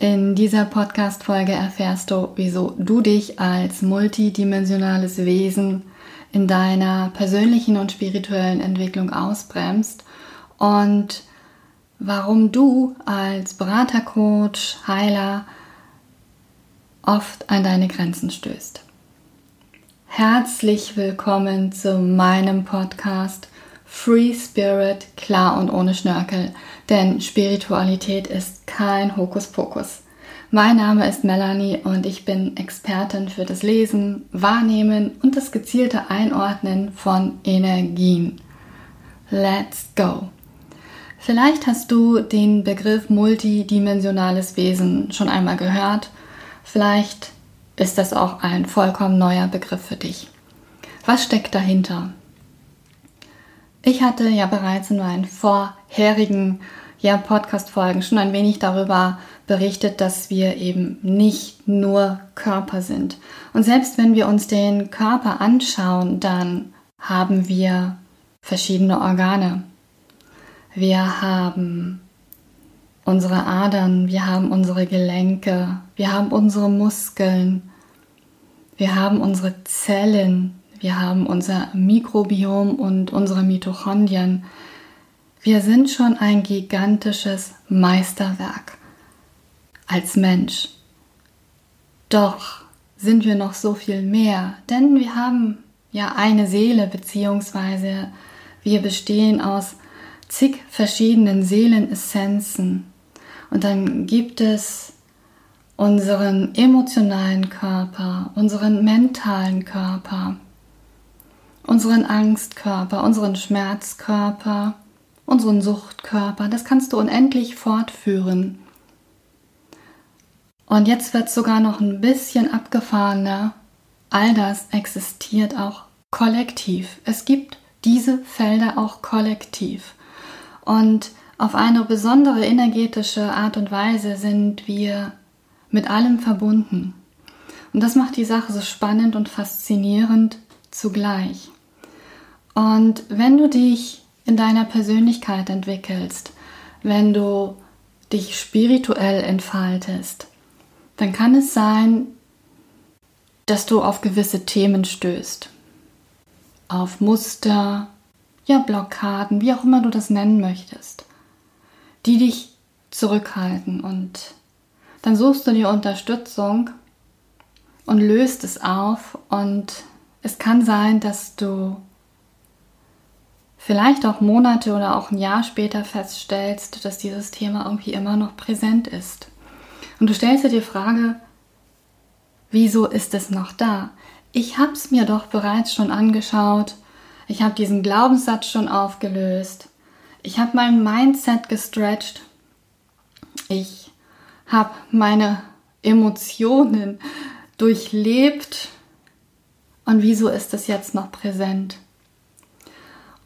In dieser Podcast-Folge erfährst du, wieso du dich als multidimensionales Wesen in deiner persönlichen und spirituellen Entwicklung ausbremst und warum du als Berater, Coach, Heiler oft an deine Grenzen stößt. Herzlich willkommen zu meinem Podcast Free Spirit, klar und ohne Schnörkel, denn Spiritualität ist kein Hokuspokus. Mein Name ist Melanie und ich bin Expertin für das Lesen, Wahrnehmen und das gezielte Einordnen von Energien. Let's go! Vielleicht hast du den Begriff multidimensionales Wesen schon einmal gehört, vielleicht ist das auch ein vollkommen neuer Begriff für dich. Was steckt dahinter? Ich hatte ja bereits in meinen vorherigen ja, Podcast-Folgen schon ein wenig darüber berichtet, dass wir eben nicht nur Körper sind. Und selbst wenn wir uns den Körper anschauen, dann haben wir verschiedene Organe. Wir haben unsere Adern, wir haben unsere Gelenke, wir haben unsere Muskeln, wir haben unsere Zellen, wir haben unser Mikrobiom und unsere Mitochondrien. Wir sind schon ein gigantisches Meisterwerk als Mensch. Doch sind wir noch so viel mehr, denn wir haben ja eine Seele beziehungsweise wir bestehen aus zig verschiedenen Seelenessenzen. Und dann gibt es unseren emotionalen Körper, unseren mentalen Körper, unseren Angstkörper, unseren Schmerzkörper, unseren Suchtkörper. Das kannst du unendlich fortführen. Und jetzt wird es sogar noch ein bisschen abgefahrener. All das existiert auch kollektiv. Es gibt diese Felder auch kollektiv. Und auf eine besondere energetische Art und Weise sind wir mit allem verbunden. Und das macht die Sache so spannend und faszinierend zugleich. Und wenn du dich in deiner Persönlichkeit entwickelst, wenn du dich spirituell entfaltest, dann kann es sein, dass du auf gewisse Themen stößt. Auf Muster, ja, Blockaden, wie auch immer du das nennen möchtest, die dich zurückhalten. Und dann suchst du dir Unterstützung und löst es auf. Und es kann sein, dass du vielleicht auch Monate oder auch ein Jahr später feststellst, dass dieses Thema irgendwie immer noch präsent ist. Und du stellst dir die Frage, wieso ist es noch da? Ich habe es mir doch bereits schon angeschaut, ich habe diesen Glaubenssatz schon aufgelöst, ich habe mein Mindset gestretched, ich habe meine Emotionen durchlebt und wieso ist es jetzt noch präsent?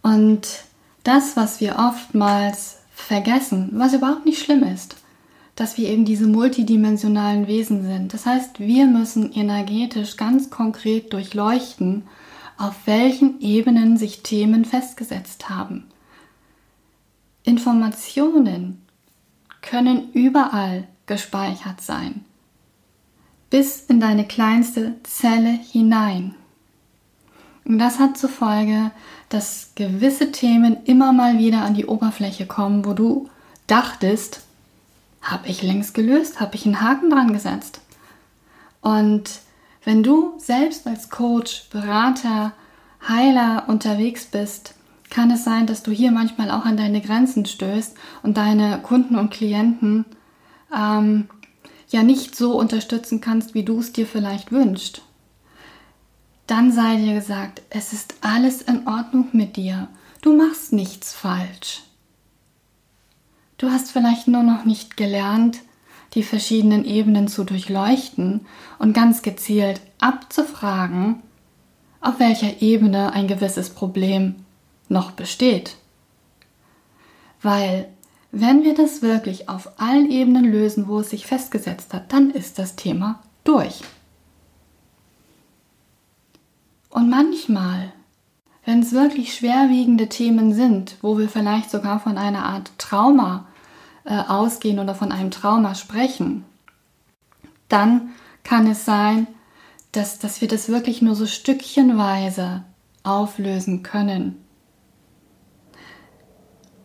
Und das, was wir oftmals vergessen, was überhaupt nicht schlimm ist, dass wir eben diese multidimensionalen Wesen sind. Das heißt, wir müssen energetisch ganz konkret durchleuchten, auf welchen Ebenen sich Themen festgesetzt haben. Informationen können überall gespeichert sein, bis in deine kleinste Zelle hinein. Und das hat zur Folge, dass gewisse Themen immer mal wieder an die Oberfläche kommen, wo du dachtest, habe ich längst gelöst, habe ich einen Haken dran gesetzt. Und wenn du selbst als Coach, Berater, Heiler unterwegs bist, kann es sein, dass du hier manchmal auch an deine Grenzen stößt und deine Kunden und Klienten ähm, ja nicht so unterstützen kannst, wie du es dir vielleicht wünschst dann sei dir gesagt, es ist alles in Ordnung mit dir. Du machst nichts falsch. Du hast vielleicht nur noch nicht gelernt, die verschiedenen Ebenen zu durchleuchten und ganz gezielt abzufragen, auf welcher Ebene ein gewisses Problem noch besteht. Weil wenn wir das wirklich auf allen Ebenen lösen, wo es sich festgesetzt hat, dann ist das Thema durch. Und manchmal, wenn es wirklich schwerwiegende Themen sind, wo wir vielleicht sogar von einer Art Trauma äh, ausgehen oder von einem Trauma sprechen, dann kann es sein, dass, dass wir das wirklich nur so stückchenweise auflösen können.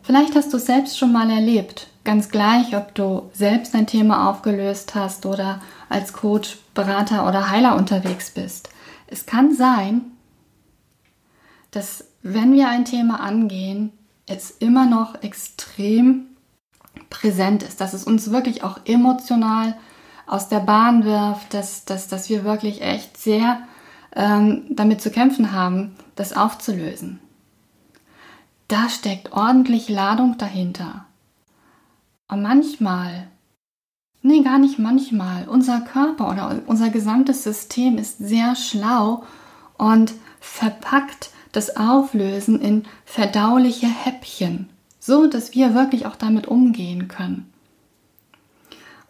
Vielleicht hast du es selbst schon mal erlebt, ganz gleich, ob du selbst ein Thema aufgelöst hast oder als Coach, Berater oder Heiler unterwegs bist. Es kann sein, dass wenn wir ein Thema angehen, es immer noch extrem präsent ist, dass es uns wirklich auch emotional aus der Bahn wirft, dass, dass, dass wir wirklich echt sehr ähm, damit zu kämpfen haben, das aufzulösen. Da steckt ordentlich Ladung dahinter. Und manchmal, nee, gar nicht manchmal, unser Körper oder unser gesamtes System ist sehr schlau und verpackt das Auflösen in verdauliche Häppchen, so dass wir wirklich auch damit umgehen können.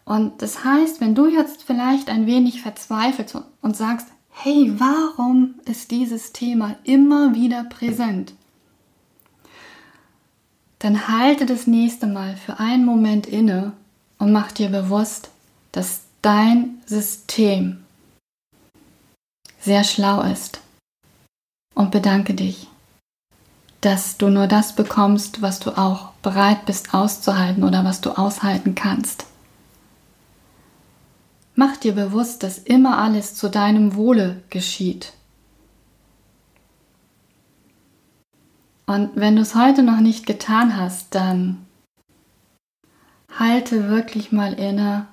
Und das heißt, wenn du jetzt vielleicht ein wenig verzweifelst und sagst, hey, warum ist dieses Thema immer wieder präsent? Dann halte das nächste Mal für einen Moment inne und mach dir bewusst, dass dein System sehr schlau ist. Und bedanke dich, dass du nur das bekommst, was du auch bereit bist auszuhalten oder was du aushalten kannst. Mach dir bewusst, dass immer alles zu deinem Wohle geschieht. Und wenn du es heute noch nicht getan hast, dann halte wirklich mal inne.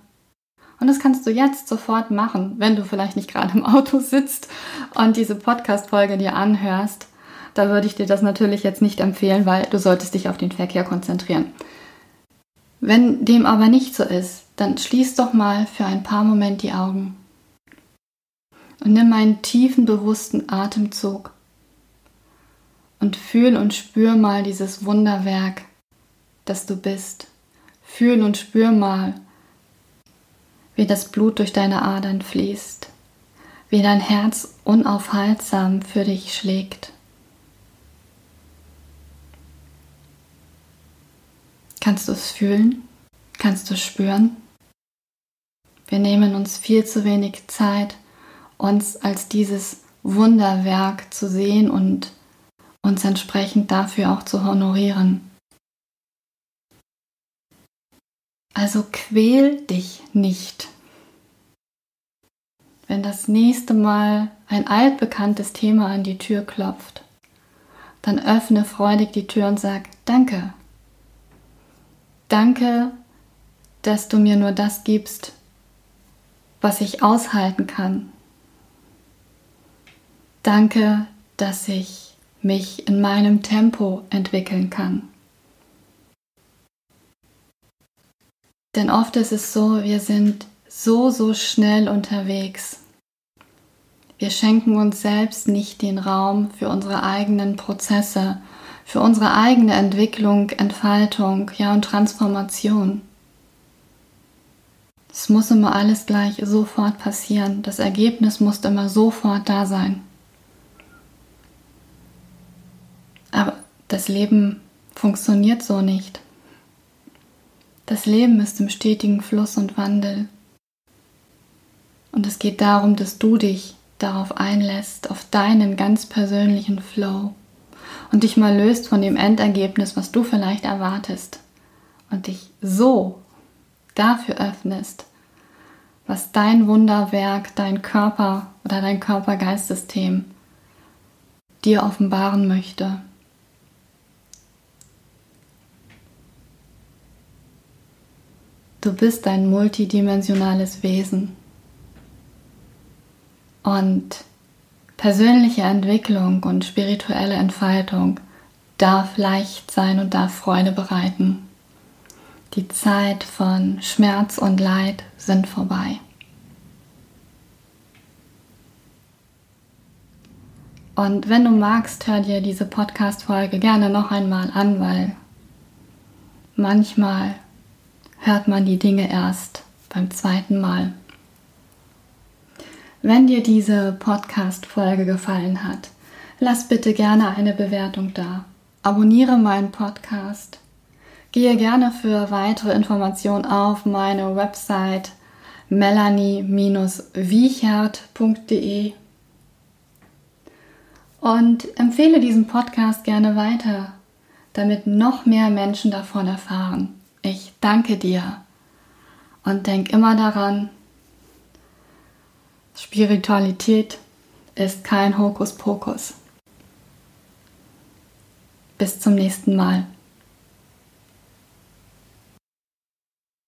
Und das kannst du jetzt sofort machen, wenn du vielleicht nicht gerade im Auto sitzt und diese Podcast-Folge dir anhörst. Da würde ich dir das natürlich jetzt nicht empfehlen, weil du solltest dich auf den Verkehr konzentrieren. Wenn dem aber nicht so ist, dann schließ doch mal für ein paar Momente die Augen und nimm einen tiefen, bewussten Atemzug und fühl und spür mal dieses Wunderwerk, das du bist. Fühl und spür mal, wie das Blut durch deine Adern fließt, wie dein Herz unaufhaltsam für dich schlägt. Kannst du es fühlen? Kannst du es spüren? Wir nehmen uns viel zu wenig Zeit, uns als dieses Wunderwerk zu sehen und uns entsprechend dafür auch zu honorieren. Also quäl dich nicht. Wenn das nächste Mal ein altbekanntes Thema an die Tür klopft, dann öffne freudig die Tür und sag Danke. Danke, dass du mir nur das gibst, was ich aushalten kann. Danke, dass ich mich in meinem Tempo entwickeln kann. Denn oft ist es so, wir sind so, so schnell unterwegs. Wir schenken uns selbst nicht den Raum für unsere eigenen Prozesse, für unsere eigene Entwicklung, Entfaltung, ja und Transformation. Es muss immer alles gleich sofort passieren. Das Ergebnis muss immer sofort da sein. Aber das Leben funktioniert so nicht. Das Leben ist im stetigen Fluss und Wandel. Und es geht darum, dass du dich darauf einlässt, auf deinen ganz persönlichen Flow und dich mal löst von dem Endergebnis, was du vielleicht erwartest und dich so dafür öffnest, was dein Wunderwerk, dein Körper oder dein Körper-Geist-System dir offenbaren möchte. Du bist ein multidimensionales Wesen. Und persönliche Entwicklung und spirituelle Entfaltung darf leicht sein und darf Freude bereiten. Die Zeit von Schmerz und Leid sind vorbei. Und wenn du magst, hör dir diese Podcast-Folge gerne noch einmal an, weil manchmal hört man die Dinge erst beim zweiten Mal. Wenn dir diese Podcast-Folge gefallen hat, lass bitte gerne eine Bewertung da. Abonniere meinen Podcast Gehe gerne für weitere Informationen auf meine Website melanie-wiechert.de und empfehle diesen Podcast gerne weiter, damit noch mehr Menschen davon erfahren. Ich danke dir und denk immer daran, Spiritualität ist kein Hokuspokus. Bis zum nächsten Mal.